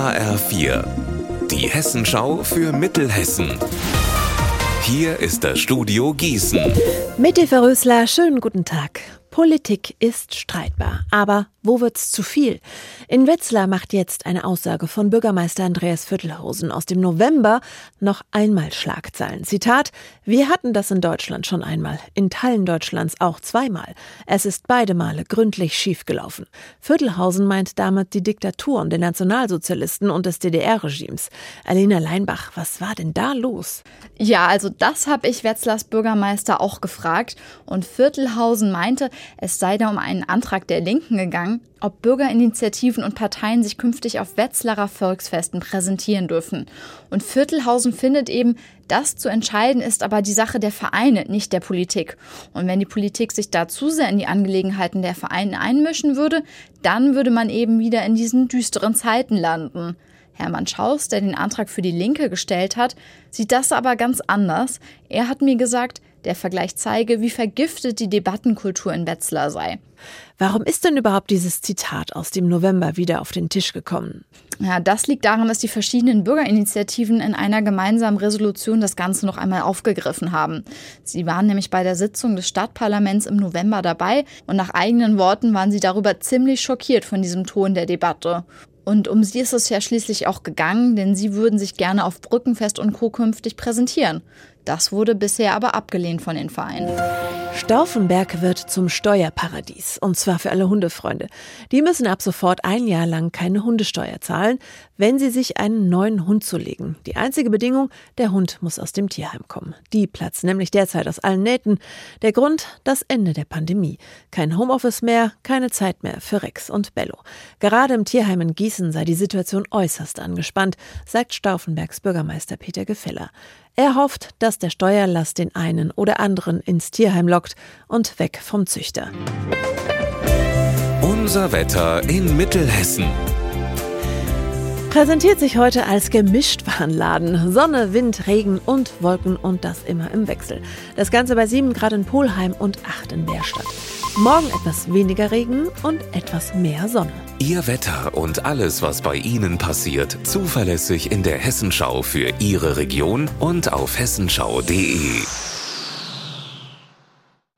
HR4, die Hessenschau für Mittelhessen. Hier ist das Studio Gießen. Mit Eva Rösler, schönen guten Tag. Politik ist streitbar, aber wo wird's zu viel? In Wetzlar macht jetzt eine Aussage von Bürgermeister Andreas Viertelhausen aus dem November noch einmal Schlagzeilen. Zitat: Wir hatten das in Deutschland schon einmal, in Teilen Deutschlands auch zweimal. Es ist beide Male gründlich schiefgelaufen. Viertelhausen meint damit die Diktaturen der Nationalsozialisten und des DDR-Regimes. Alina Leinbach, was war denn da los? Ja, also das habe ich Wetzlars Bürgermeister auch gefragt und Viertelhausen meinte, es sei da um einen Antrag der Linken gegangen ob Bürgerinitiativen und Parteien sich künftig auf Wetzlarer Volksfesten präsentieren dürfen. Und Viertelhausen findet eben, das zu entscheiden ist aber die Sache der Vereine, nicht der Politik. Und wenn die Politik sich da zu sehr in die Angelegenheiten der Vereine einmischen würde, dann würde man eben wieder in diesen düsteren Zeiten landen. Hermann Schaus, der den Antrag für die Linke gestellt hat, sieht das aber ganz anders. Er hat mir gesagt, der Vergleich zeige, wie vergiftet die Debattenkultur in Wetzlar sei. Warum ist denn überhaupt dieses Zitat aus dem November wieder auf den Tisch gekommen? Ja, das liegt daran, dass die verschiedenen Bürgerinitiativen in einer gemeinsamen Resolution das Ganze noch einmal aufgegriffen haben. Sie waren nämlich bei der Sitzung des Stadtparlaments im November dabei und nach eigenen Worten waren sie darüber ziemlich schockiert von diesem Ton der Debatte. Und um sie ist es ja schließlich auch gegangen, denn sie würden sich gerne auf Brückenfest und Co. künftig präsentieren. Das wurde bisher aber abgelehnt von den Vereinen. Stauffenberg wird zum Steuerparadies. Und zwar für alle Hundefreunde. Die müssen ab sofort ein Jahr lang keine Hundesteuer zahlen, wenn sie sich einen neuen Hund zulegen. Die einzige Bedingung, der Hund muss aus dem Tierheim kommen. Die platzen nämlich derzeit aus allen Nähten. Der Grund, das Ende der Pandemie. Kein Homeoffice mehr, keine Zeit mehr für Rex und Bello. Gerade im Tierheim in Gießen sei die Situation äußerst angespannt, sagt Stauffenbergs Bürgermeister Peter Gefeller. Er hofft, dass der Steuerlast den einen oder anderen ins Tierheim lockt und weg vom Züchter. Unser Wetter in Mittelhessen. Präsentiert sich heute als Gemischtwarenladen. Sonne, Wind, Regen und Wolken und das immer im Wechsel. Das Ganze bei 7 Grad in Polheim und 8 in Bärstadt. Morgen etwas weniger Regen und etwas mehr Sonne. Ihr Wetter und alles, was bei Ihnen passiert, zuverlässig in der Hessenschau für Ihre Region und auf hessenschau.de.